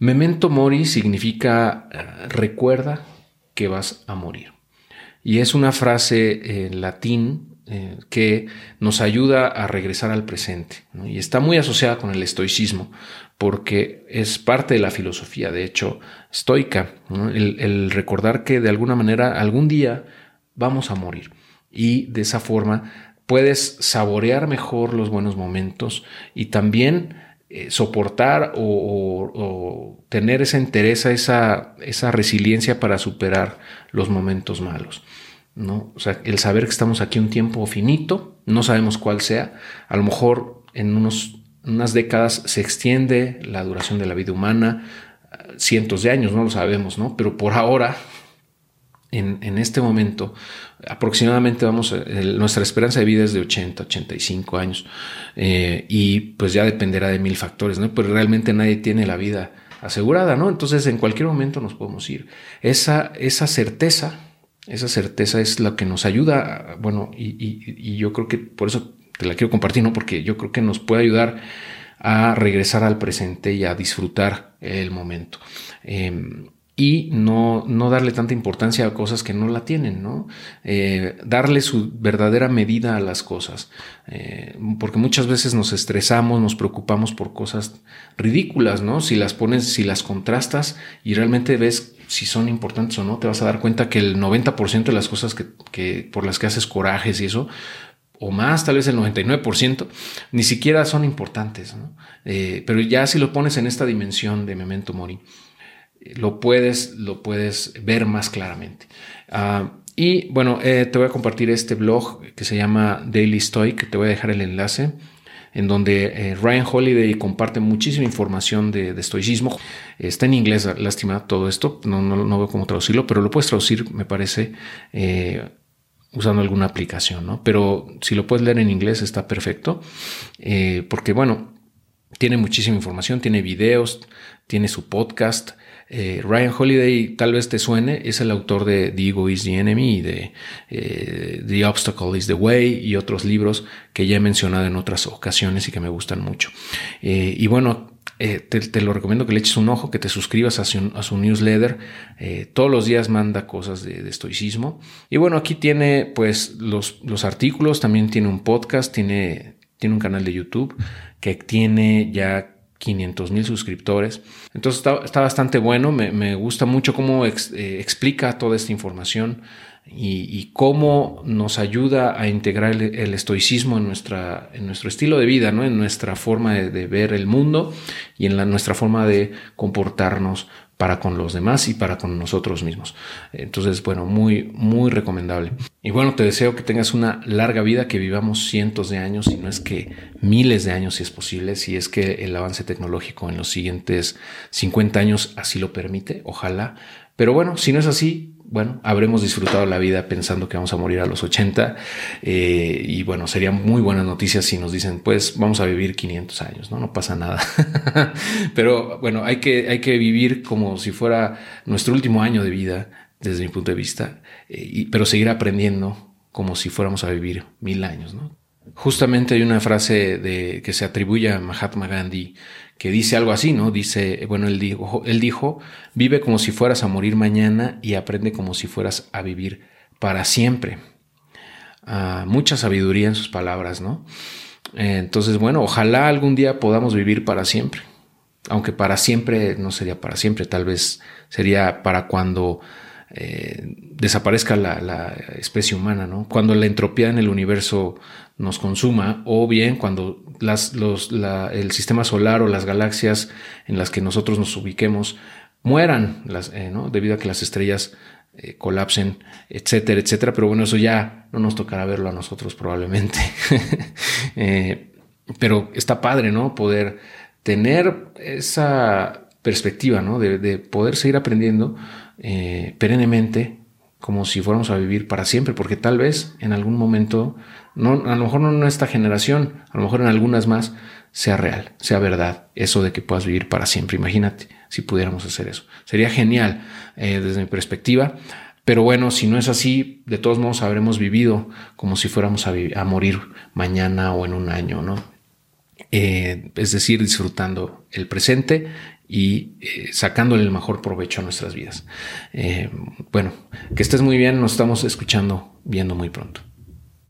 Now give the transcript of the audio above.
Memento mori significa eh, recuerda que vas a morir. Y es una frase en latín eh, que nos ayuda a regresar al presente. Y está muy asociada con el estoicismo, porque es parte de la filosofía, de hecho, estoica, el, recordar que de alguna manera algún día vamos a morir. Y de esa forma puedes saborear mejor los buenos momentos y también eh, soportar o, tener esa entereza, esa, esa resiliencia para superar los momentos malos. ¿no? O sea, el saber que estamos aquí un tiempo finito, no sabemos cuál sea, a lo mejor en unos, unas décadas se extiende la duración de la vida humana, cientos de años, no lo sabemos, ¿no? Pero por ahora, en, este momento, aproximadamente vamos, nuestra esperanza de vida es de 80, 85 años, eh, y pues ya dependerá de mil factores, ¿no? Pero realmente nadie tiene la vida asegurada, ¿no? Entonces en cualquier momento nos podemos ir. Esa, esa certeza esa certeza es lo que nos ayuda, bueno, y, yo creo que por eso te la quiero compartir, ¿no? Porque yo creo que nos puede ayudar a regresar al presente y a disfrutar el momento. Em, y no, no, darle tanta importancia a cosas que no la tienen, ¿no? Eh, darle su verdadera medida a las cosas, eh, porque muchas veces nos estresamos, nos preocupamos por cosas ridículas, ¿no? Si las pones, si las contrastas y realmente ves si son importantes o no, te vas a dar cuenta que el 90% de las cosas que, por las que haces corajes y eso, o más, tal vez el 99%, ni siquiera son importantes. Eh, pero ya si lo pones en esta dimensión de memento mori, lo puedes, lo puedes ver más claramente. Ah, y bueno, eh, te voy a compartir este blog que se llama Daily Stoic, te voy a dejar el enlace en donde eh, Ryan Holiday comparte muchísima información de, estoicismo. Está en inglés, lástima todo esto, no, no, veo cómo traducirlo, pero lo puedes traducir, me parece, eh, usando alguna aplicación, ¿no? Pero si lo puedes leer en inglés está perfecto, porque bueno, tiene muchísima información, tiene videos, tiene su podcast, eh, Ryan Holiday tal vez te suene, es el autor de The Ego is the Enemy y de eh, The Obstacle is the Way y otros libros que ya he mencionado en otras ocasiones y que me gustan mucho. Eh, y bueno, te, lo recomiendo que le eches un ojo, que te suscribas a su, newsletter. todos los días manda cosas de, estoicismo. Y bueno, aquí tiene pues los, los artículos, también tiene un podcast, tiene, tiene un canal de YouTube que tiene ya 500 mil suscriptores. Entonces está, bastante bueno, me, gusta mucho cómo eh, explica toda esta información y, cómo nos ayuda a integrar el, estoicismo en, nuestra, en nuestro estilo de vida, ¿no? en nuestra forma de, ver el mundo y en la, nuestra forma de comportarnos para con los demás y para con nosotros mismos. Entonces, bueno, muy, muy recomendable. Y bueno, te deseo que tengas una larga vida, que vivamos cientos de años, si no es que miles de años, si es posible, si es que el avance tecnológico en los siguientes 50 años así lo permite, ojalá. Pero bueno, si no es así, bueno, habremos disfrutado la vida pensando que vamos a morir a los 80 eh, y bueno, sería muy buenas noticias si nos dicen, pues vamos a vivir 500 años, ¿no? No pasa nada. Pero bueno, hay que, hay que vivir como si fuera nuestro último año de vida, desde mi punto de vista, eh, y, pero seguir aprendiendo como si fuéramos a vivir mil años, ¿no? Justamente hay una frase de, que se atribuye a Mahatma Gandhi que dice algo así, ¿no? Dice, bueno, él dijo, él dijo, vive como si fueras a morir mañana y aprende como si fueras a vivir para siempre. Ah, mucha sabiduría en sus palabras, ¿no? Entonces, bueno, ojalá algún día podamos vivir para siempre. Aunque para siempre no sería para siempre, tal vez sería para cuando eh, desaparezca la, especie humana, ¿no? Cuando la entropía en el universo nos consuma, o bien cuando el sistema solar o las galaxias en las que nosotros nos ubiquemos mueran, eh, ¿no? debido a que las estrellas eh, colapsen, etcétera, etcétera. Pero bueno, eso ya no nos tocará verlo a nosotros probablemente. pero está padre, ¿no? Poder tener esa perspectiva, ¿no? De, de poder seguir aprendiendo eh, perennemente como si fuéramos a vivir para siempre, porque tal vez en algún momento, no, a lo mejor no en esta generación, a lo mejor en algunas más, sea real, sea verdad, eso de que puedas vivir para siempre. Imagínate si pudiéramos hacer eso. Sería genial eh, desde mi perspectiva, pero bueno, si no es así, de todos modos habremos vivido como si fuéramos a, morir mañana o en un año, ¿no? Eh, es decir, disfrutando el presente y eh, sacándole el mejor provecho a nuestras vidas. bueno, que estés muy bien, nos estamos escuchando, viendo muy pronto.